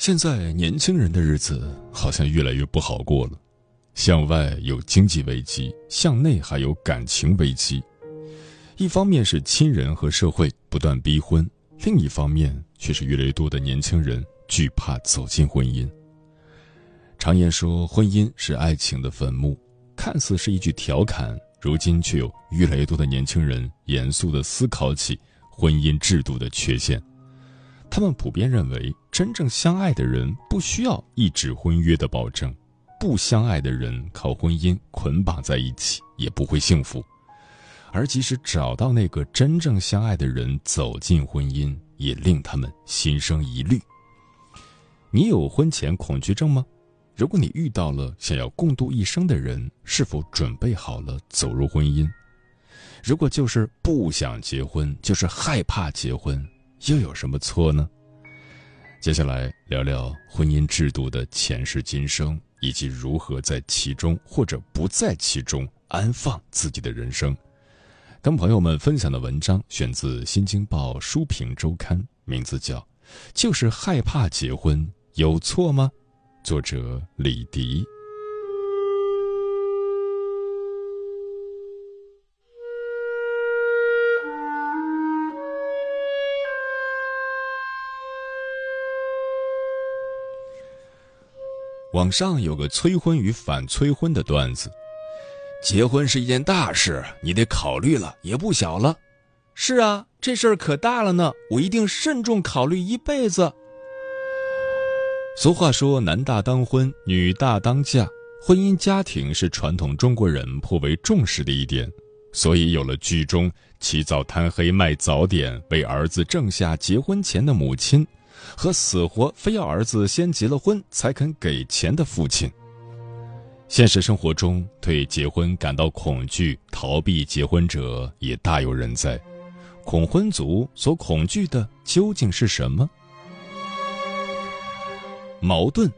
现在年轻人的日子好像越来越不好过了，向外有经济危机，向内还有感情危机。一方面是亲人和社会不断逼婚，另一方面却是越来越多的年轻人惧怕走进婚姻。常言说婚姻是爱情的坟墓，看似是一句调侃，如今却有越来越多的年轻人严肃地思考起婚姻制度的缺陷。他们普遍认为，真正相爱的人不需要一纸婚约的保证，不相爱的人靠婚姻捆绑在一起也不会幸福，而即使找到那个真正相爱的人走进婚姻，也令他们心生疑虑。你有婚前恐惧症吗？如果你遇到了想要共度一生的人，是否准备好了走入婚姻？如果就是不想结婚，就是害怕结婚。又有什么错呢？接下来聊聊婚姻制度的前世今生，以及如何在其中或者不在其中安放自己的人生。跟朋友们分享的文章选自《新京报·书评周刊》，名字叫《就是害怕结婚有错吗》，作者李迪。网上有个催婚与反催婚的段子：结婚是一件大事，你得考虑了，也不小了。是啊，这事儿可大了呢，我一定慎重考虑一辈子。俗话说，男大当婚，女大当嫁，婚姻家庭是传统中国人颇为重视的一点，所以有了剧中起早贪黑卖早点为儿子挣下结婚钱的母亲。和死活非要儿子先结了婚才肯给钱的父亲。现实生活中，对结婚感到恐惧、逃避结婚者也大有人在。恐婚族所恐惧的究竟是什么？矛盾，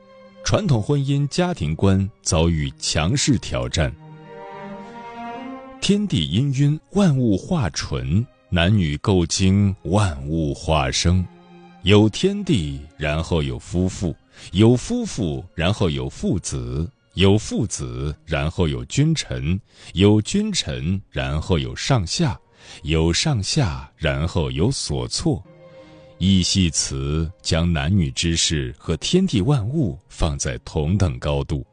传统婚姻家庭观遭遇强势挑战。天地氤氲，万物化纯；男女构精，万物化生。有天地，然后有夫妇；有夫妇，然后有父子；有父子，然后有君臣；有君臣，然后有上下；有上下，然后有所措。义系辞将男女之事和天地万物放在同等高度，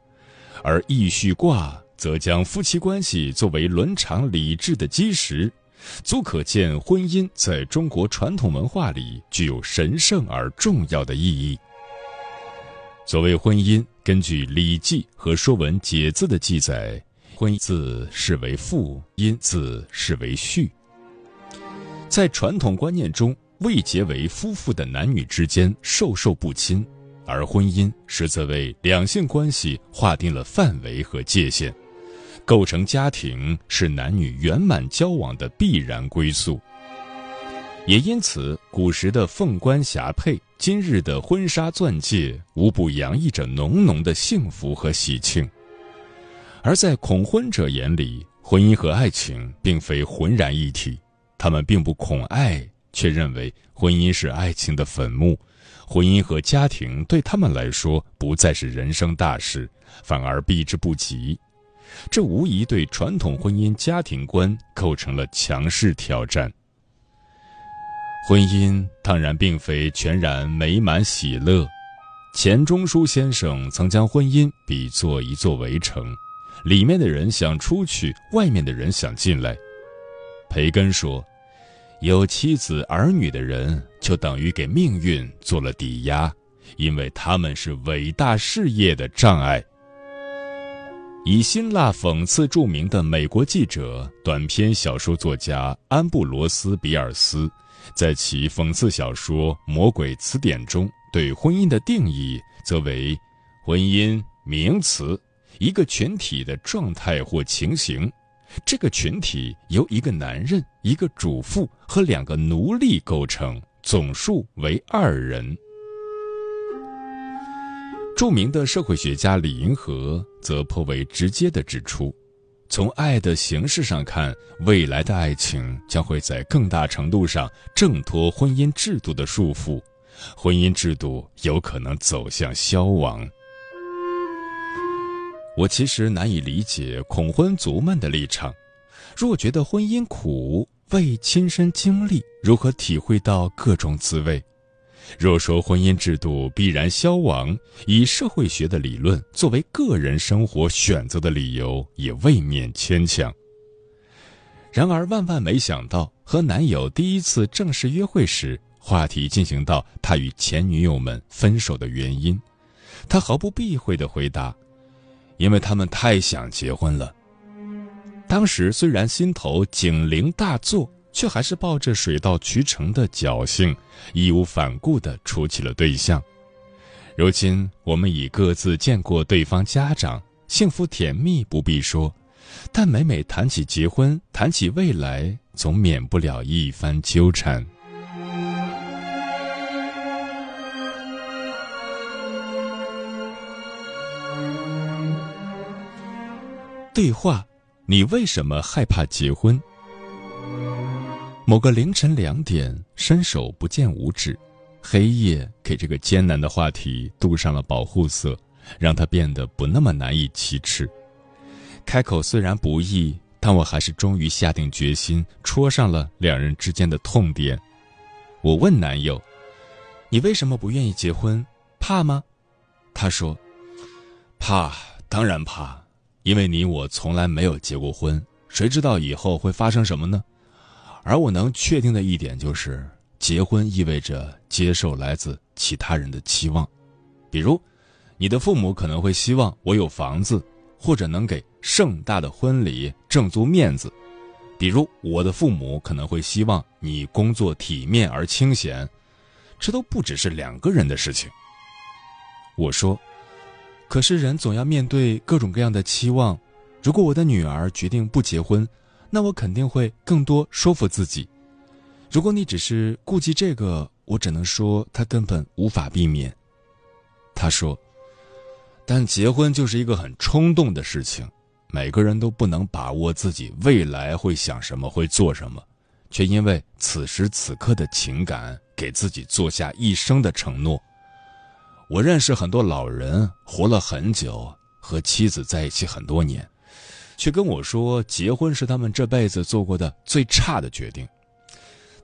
而义序卦则将夫妻关系作为伦常理智的基石。足可见，婚姻在中国传统文化里具有神圣而重要的意义。所谓婚姻，根据《礼记》和《说文解字》的记载，婚字是为父，姻字是为婿。在传统观念中，未结为夫妇的男女之间授受不亲，而婚姻实则为两性关系划定了范围和界限。构成家庭是男女圆满交往的必然归宿，也因此，古时的凤冠霞帔，今日的婚纱钻戒，无不洋溢着浓浓的幸福和喜庆。而在恐婚者眼里，婚姻和爱情并非浑然一体，他们并不恐爱，却认为婚姻是爱情的坟墓，婚姻和家庭对他们来说不再是人生大事，反而避之不及。这无疑对传统婚姻家庭观构成了强势挑战。婚姻当然并非全然美满喜乐。钱钟书先生曾将婚姻比作一座围城，里面的人想出去，外面的人想进来。培根说：“有妻子儿女的人，就等于给命运做了抵押，因为他们是伟大事业的障碍。”以辛辣讽刺著名的美国记者、短篇小说作家安布罗斯·比尔斯。在其讽刺小说《魔鬼词典》中，对婚姻的定义则为：婚姻名词，一个群体的状态或情形。这个群体由一个男人、一个主妇和两个奴隶构成，总数为二人。著名的社会学家李银河则颇为直接地指出。从爱的形式上看，未来的爱情将会在更大程度上挣脱婚姻制度的束缚，婚姻制度有可能走向消亡。我其实难以理解恐婚族们的立场，若觉得婚姻苦，未亲身经历，如何体会到各种滋味？若说婚姻制度必然消亡，以社会学的理论作为个人生活选择的理由，也未免牵强。然而，万万没想到，和男友第一次正式约会时，话题进行到他与前女友们分手的原因，他毫不避讳地回答：“因为他们太想结婚了。”当时虽然心头警铃大作。却还是抱着水到渠成的侥幸，义无反顾地处起了对象。如今我们已各自见过对方家长，幸福甜蜜不必说，但每每谈起结婚，谈起未来，总免不了一番纠缠。对话：你为什么害怕结婚？某个凌晨两点，伸手不见五指，黑夜给这个艰难的话题镀上了保护色，让它变得不那么难以启齿。开口虽然不易，但我还是终于下定决心，戳上了两人之间的痛点。我问男友：“你为什么不愿意结婚？怕吗？”他说：“怕，当然怕，因为你我从来没有结过婚，谁知道以后会发生什么呢？”而我能确定的一点就是，结婚意味着接受来自其他人的期望，比如，你的父母可能会希望我有房子，或者能给盛大的婚礼挣足面子；比如，我的父母可能会希望你工作体面而清闲，这都不只是两个人的事情。我说，可是人总要面对各种各样的期望，如果我的女儿决定不结婚。那我肯定会更多说服自己。如果你只是顾及这个，我只能说他根本无法避免。他说：“但结婚就是一个很冲动的事情，每个人都不能把握自己未来会想什么、会做什么，却因为此时此刻的情感给自己做下一生的承诺。我认识很多老人，活了很久，和妻子在一起很多年。”却跟我说，结婚是他们这辈子做过的最差的决定。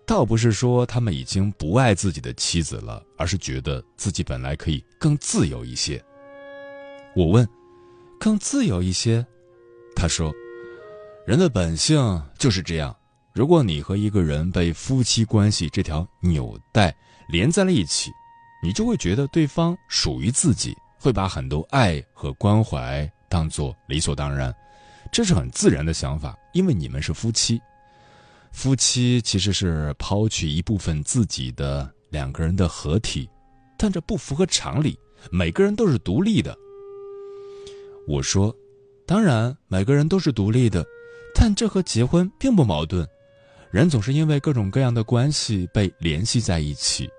倒不是说他们已经不爱自己的妻子了，而是觉得自己本来可以更自由一些。我问：“更自由一些？”他说：“人的本性就是这样。如果你和一个人被夫妻关系这条纽带连在了一起，你就会觉得对方属于自己，会把很多爱和关怀当做理所当然。”这是很自然的想法，因为你们是夫妻。夫妻其实是抛去一部分自己的两个人的合体，但这不符合常理。每个人都是独立的。我说，当然每个人都是独立的，但这和结婚并不矛盾。人总是因为各种各样的关系被联系在一起，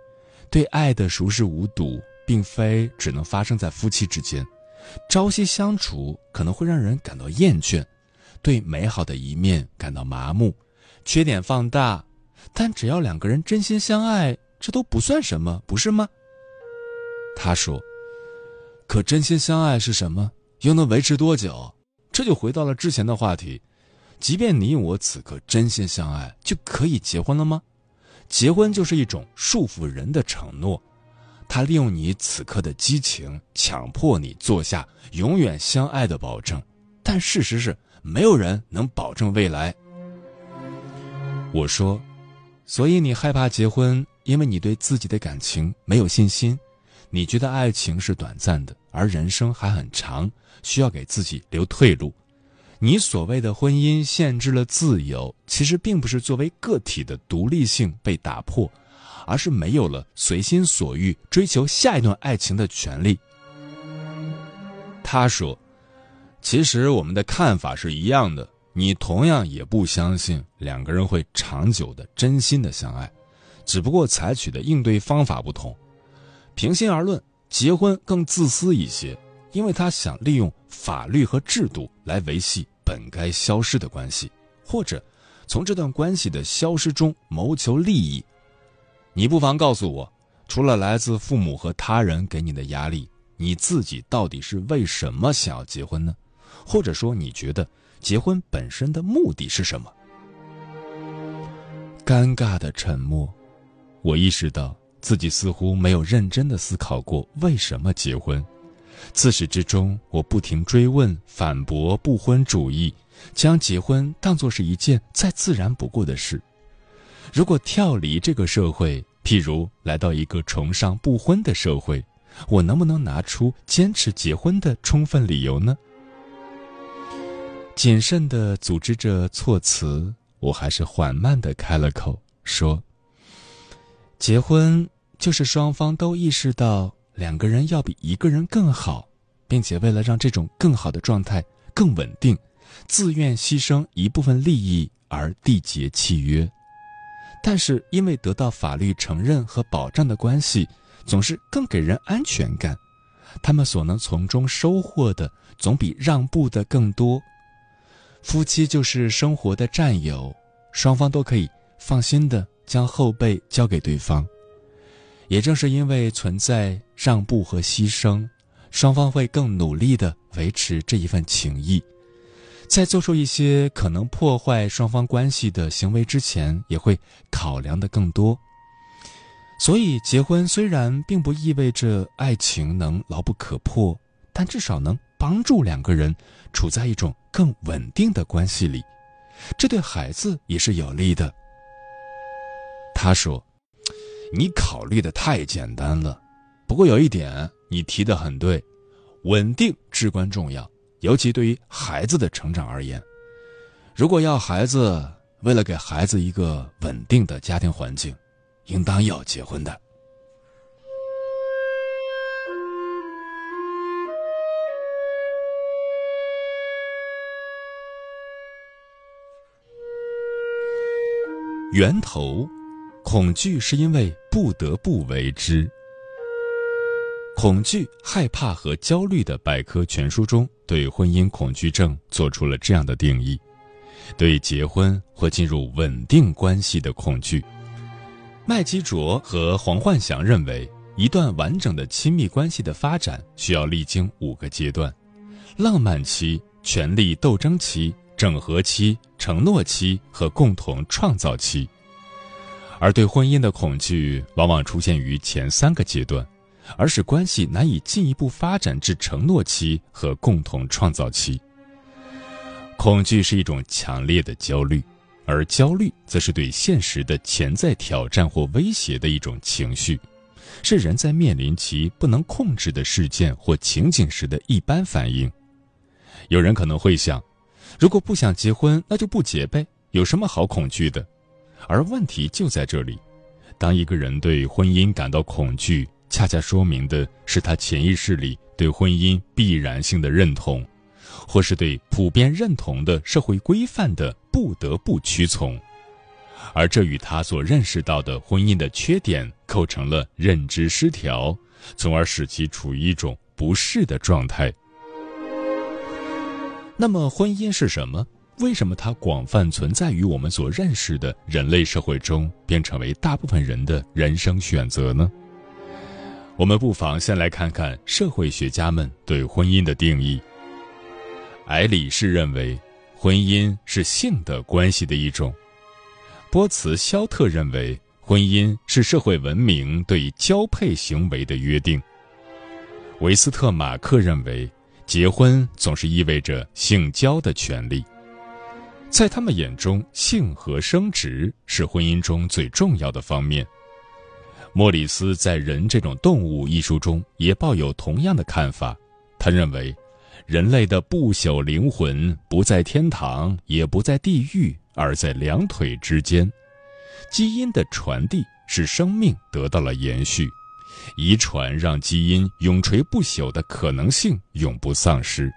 对爱的熟视无睹，并非只能发生在夫妻之间。朝夕相处可能会让人感到厌倦，对美好的一面感到麻木，缺点放大。但只要两个人真心相爱，这都不算什么，不是吗？他说：“可真心相爱是什么？又能维持多久？”这就回到了之前的话题。即便你我此刻真心相爱，就可以结婚了吗？结婚就是一种束缚人的承诺，他利用你此刻的激情，强迫你做下永远相爱的保证。但事实是，没有人能保证未来。我说，所以你害怕结婚，因为你对自己的感情没有信心，你觉得爱情是短暂的，而人生还很长，需要给自己留退路。你所谓的婚姻限制了自由，其实并不是作为个体的独立性被打破，而是没有了随心所欲追求下一段爱情的权利。他说：“其实我们的看法是一样的，你同样也不相信两个人会长久的真心的相爱，只不过采取的应对方法不同。平心而论，结婚更自私一些。”因为他想利用法律和制度来维系本该消失的关系，或者从这段关系的消失中谋求利益。你不妨告诉我，除了来自父母和他人给你的压力，你自己到底是为什么想要结婚呢？或者说，你觉得结婚本身的目的是什么？尴尬的沉默，我意识到自己似乎没有认真的思考过为什么结婚。自始至终，我不停追问、反驳不婚主义，将结婚当作是一件再自然不过的事。如果跳离这个社会，譬如来到一个崇尚不婚的社会，我能不能拿出坚持结婚的充分理由呢？谨慎地组织着措辞，我还是缓慢地开了口，说：“结婚就是双方都意识到。”两个人要比一个人更好，并且为了让这种更好的状态更稳定，自愿牺牲一部分利益而缔结契约。但是因为得到法律承认和保障的关系，总是更给人安全感，他们所能从中收获的总比让步的更多。夫妻就是生活的战友，双方都可以放心的将后背交给对方。也正是因为存在让步和牺牲，双方会更努力的维持这一份情谊，在做出一些可能破坏双方关系的行为之前，也会考量的更多。所以，结婚虽然并不意味着爱情能牢不可破，但至少能帮助两个人处在一种更稳定的关系里，这对孩子也是有利的。他说。你考虑的太简单了，不过有一点你提的很对，稳定至关重要，尤其对于孩子的成长而言。如果要孩子，为了给孩子一个稳定的家庭环境，应当要结婚的。源头。恐惧是因为不得不为之。恐惧、害怕和焦虑的百科全书中，对婚姻恐惧症做出了这样的定义：对结婚或进入稳定关系的恐惧。麦基卓和黄焕祥认为，一段完整的亲密关系的发展需要历经五个阶段：浪漫期、权力斗争期、整合期、承诺期和共同创造期。而对婚姻的恐惧往往出现于前三个阶段，而使关系难以进一步发展至承诺期和共同创造期。恐惧是一种强烈的焦虑，而焦虑则是对现实的潜在挑战或威胁的一种情绪，是人在面临其不能控制的事件或情景时的一般反应。有人可能会想，如果不想结婚，那就不结呗，有什么好恐惧的？而问题就在这里：当一个人对婚姻感到恐惧，恰恰说明的是他潜意识里对婚姻必然性的认同，或是对普遍认同的社会规范的不得不屈从，而这与他所认识到的婚姻的缺点构成了认知失调，从而使其处于一种不适的状态。那么，婚姻是什么？为什么它广泛存在于我们所认识的人类社会中，便成为大部分人的人生选择呢？我们不妨先来看看社会学家们对婚姻的定义。埃里士认为，婚姻是性的关系的一种；波茨肖特认为，婚姻是社会文明对交配行为的约定。维斯特马克认为，结婚总是意味着性交的权利。在他们眼中，性和生殖是婚姻中最重要的方面。莫里斯在《人这种动物》一书中也抱有同样的看法。他认为，人类的不朽灵魂不在天堂，也不在地狱，而在两腿之间。基因的传递使生命得到了延续，遗传让基因永垂不朽的可能性永不丧失。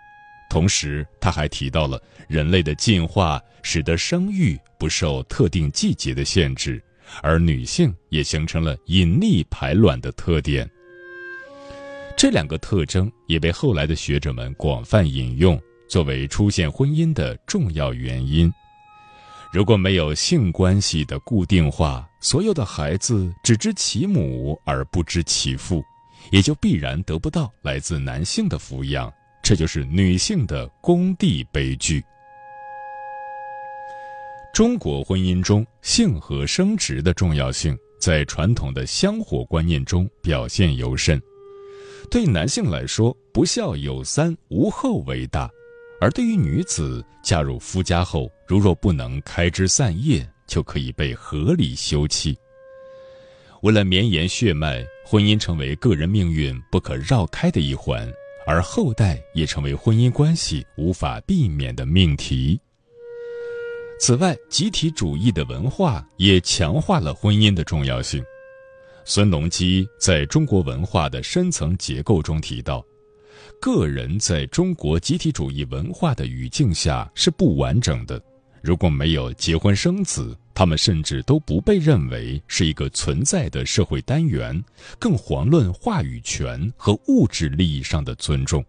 同时，他还提到了人类的进化使得生育不受特定季节的限制，而女性也形成了隐匿排卵的特点。这两个特征也被后来的学者们广泛引用，作为出现婚姻的重要原因。如果没有性关系的固定化，所有的孩子只知其母而不知其父，也就必然得不到来自男性的抚养。这就是女性的工地悲剧。中国婚姻中性和生殖的重要性，在传统的香火观念中表现尤甚。对男性来说，不孝有三，无后为大；而对于女子，嫁入夫家后，如若不能开枝散叶，就可以被合理休弃。为了绵延血脉，婚姻成为个人命运不可绕开的一环。而后代也成为婚姻关系无法避免的命题。此外，集体主义的文化也强化了婚姻的重要性。孙隆基在中国文化的深层结构中提到，个人在中国集体主义文化的语境下是不完整的。如果没有结婚生子，他们甚至都不被认为是一个存在的社会单元，更遑论话语权和物质利益上的尊重。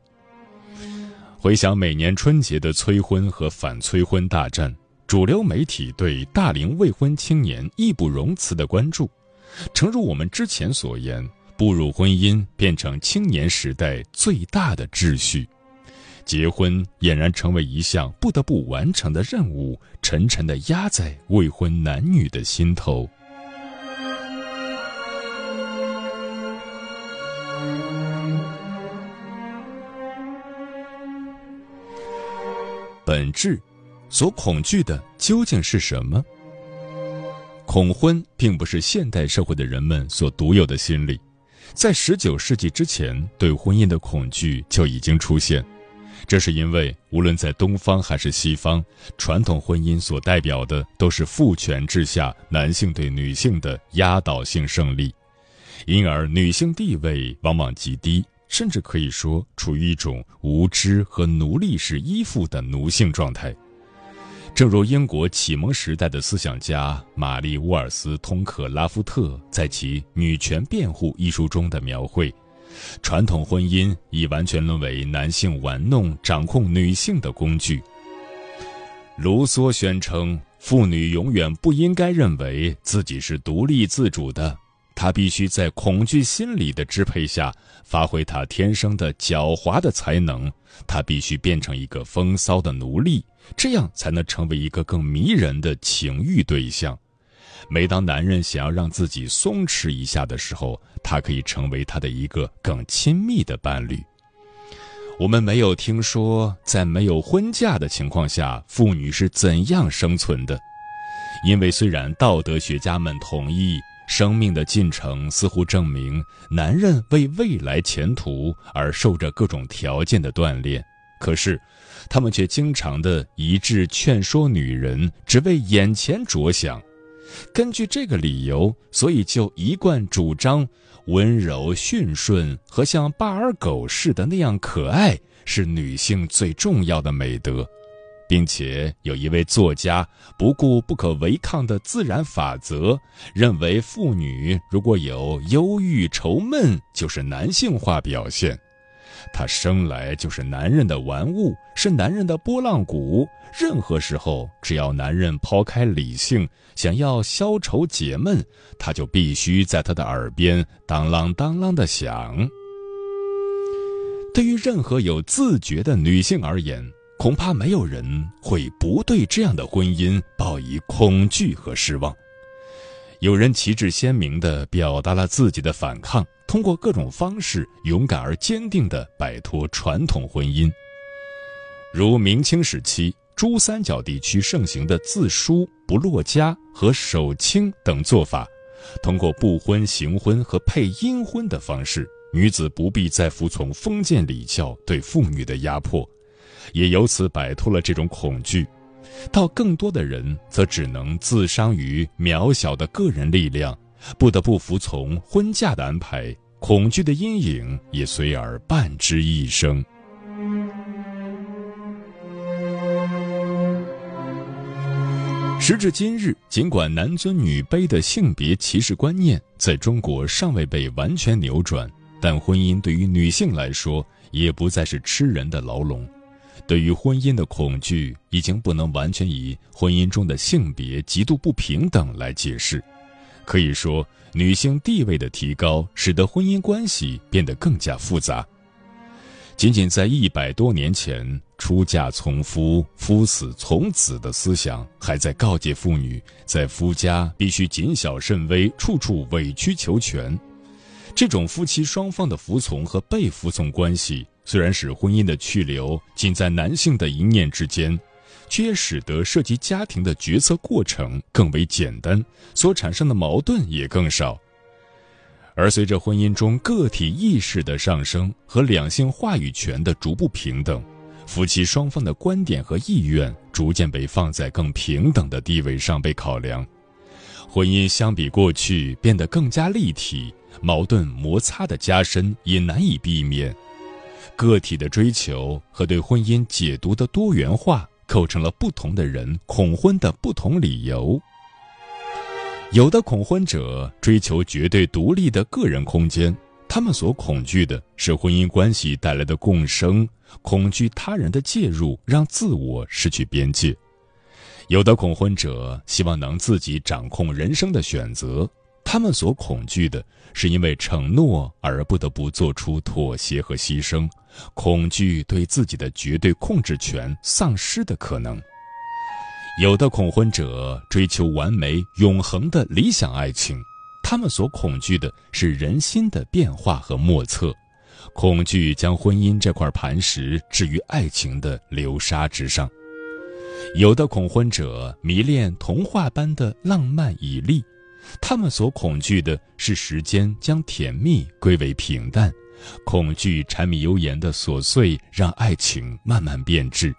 回想每年春节的催婚和反催婚大战，主流媒体对大龄未婚青年义不容辞的关注，诚如我们之前所言，步入婚姻变成青年时代最大的秩序。结婚俨然成为一项不得不完成的任务，沉沉地压在未婚男女的心头。本质，所恐惧的究竟是什么？恐婚并不是现代社会的人们所独有的心理，在十九世纪之前，对婚姻的恐惧就已经出现。这是因为，无论在东方还是西方，传统婚姻所代表的都是父权制下男性对女性的压倒性胜利，因而女性地位往往极低，甚至可以说处于一种无知和奴隶式依附的奴性状态。正如英国启蒙时代的思想家玛丽·沃尔斯通克拉夫特在其《女权辩护》一书中的描绘。传统婚姻已完全沦为男性玩弄、掌控女性的工具。卢梭宣称，妇女永远不应该认为自己是独立自主的，她必须在恐惧心理的支配下发挥她天生的狡猾的才能，她必须变成一个风骚的奴隶，这样才能成为一个更迷人的情欲对象。每当男人想要让自己松弛一下的时候，他可以成为他的一个更亲密的伴侣。我们没有听说在没有婚嫁的情况下，妇女是怎样生存的，因为虽然道德学家们同意生命的进程似乎证明男人为未来前途而受着各种条件的锻炼，可是他们却经常的一致劝说女人只为眼前着想。根据这个理由，所以就一贯主张温柔驯顺和像巴尔狗似的那样可爱是女性最重要的美德，并且有一位作家不顾不可违抗的自然法则，认为妇女如果有忧郁愁闷，就是男性化表现。她生来就是男人的玩物，是男人的拨浪鼓。任何时候，只要男人抛开理性，想要消愁解闷，他就必须在他的耳边当啷当啷的响。对于任何有自觉的女性而言，恐怕没有人会不对这样的婚姻报以恐惧和失望。有人旗帜鲜明地表达了自己的反抗，通过各种方式勇敢而坚定地摆脱传统婚姻。如明清时期珠三角地区盛行的自书不落家和守清等做法，通过不婚、行婚和配阴婚的方式，女子不必再服从封建礼教对妇女的压迫，也由此摆脱了这种恐惧。到更多的人则只能自伤于渺小的个人力量，不得不服从婚嫁的安排，恐惧的阴影也随而伴之一生。时至今日，尽管男尊女卑的性别歧视观念在中国尚未被完全扭转，但婚姻对于女性来说也不再是吃人的牢笼。对于婚姻的恐惧，已经不能完全以婚姻中的性别极度不平等来解释。可以说，女性地位的提高，使得婚姻关系变得更加复杂。仅仅在一百多年前，出嫁从夫，夫死从子的思想，还在告诫妇女，在夫家必须谨小慎微，处处委曲求全。这种夫妻双方的服从和被服从关系。虽然使婚姻的去留仅在男性的一念之间，却也使得涉及家庭的决策过程更为简单，所产生的矛盾也更少。而随着婚姻中个体意识的上升和两性话语权的逐步平等，夫妻双方的观点和意愿逐渐被放在更平等的地位上被考量，婚姻相比过去变得更加立体，矛盾摩擦的加深也难以避免。个体的追求和对婚姻解读的多元化，构成了不同的人恐婚的不同理由。有的恐婚者追求绝对独立的个人空间，他们所恐惧的是婚姻关系带来的共生，恐惧他人的介入让自我失去边界。有的恐婚者希望能自己掌控人生的选择。他们所恐惧的是因为承诺而不得不做出妥协和牺牲，恐惧对自己的绝对控制权丧失的可能。有的恐婚者追求完美永恒的理想爱情，他们所恐惧的是人心的变化和莫测，恐惧将婚姻这块磐石置于爱情的流沙之上。有的恐婚者迷恋童话般的浪漫绮丽。他们所恐惧的是时间将甜蜜归为平淡，恐惧柴米油盐的琐碎让爱情慢慢变质。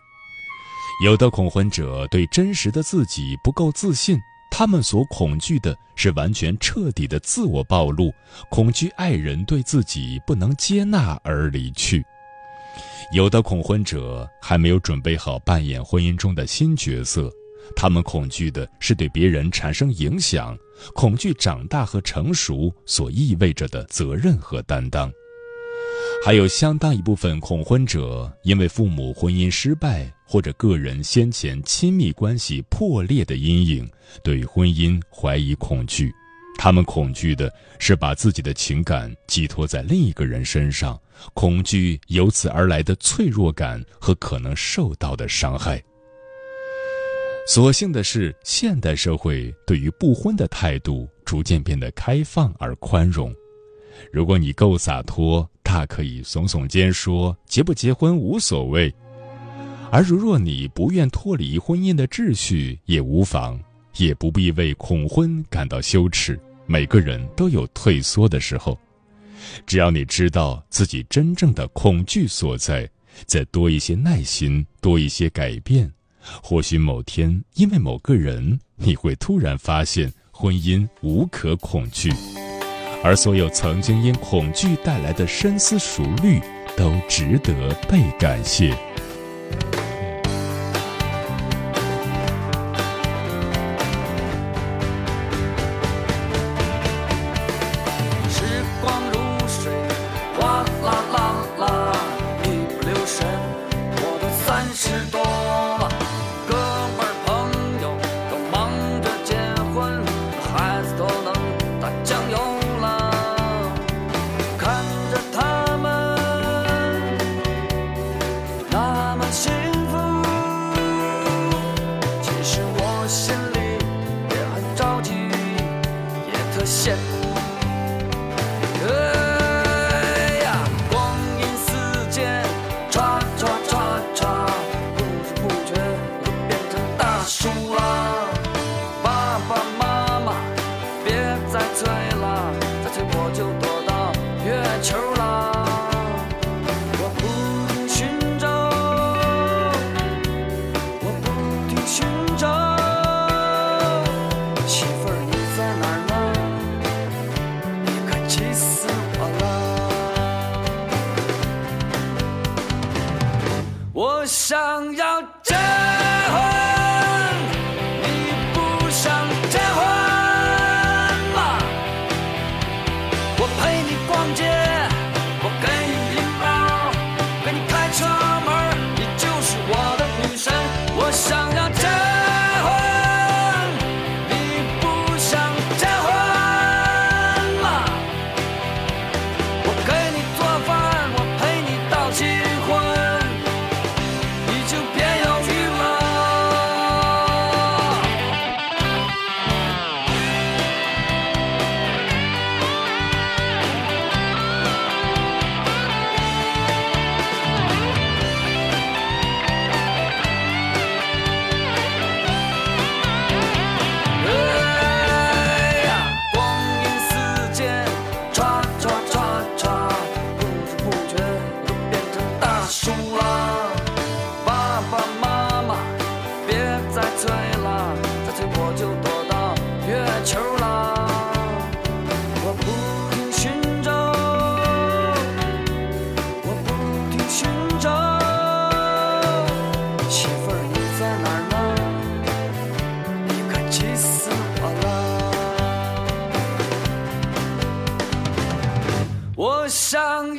有的恐婚者对真实的自己不够自信，他们所恐惧的是完全彻底的自我暴露，恐惧爱人对自己不能接纳而离去。有的恐婚者还没有准备好扮演婚姻中的新角色。他们恐惧的是对别人产生影响，恐惧长大和成熟所意味着的责任和担当。还有相当一部分恐婚者，因为父母婚姻失败或者个人先前亲密关系破裂的阴影，对婚姻怀疑恐惧。他们恐惧的是把自己的情感寄托在另一个人身上，恐惧由此而来的脆弱感和可能受到的伤害。所幸的是，现代社会对于不婚的态度逐渐变得开放而宽容。如果你够洒脱，大可以耸耸肩说结不结婚无所谓；而如若你不愿脱离婚姻的秩序，也无妨，也不必为恐婚感到羞耻。每个人都有退缩的时候，只要你知道自己真正的恐惧所在，再多一些耐心，多一些改变。或许某天，因为某个人，你会突然发现婚姻无可恐惧，而所有曾经因恐惧带来的深思熟虑，都值得被感谢。ship. 上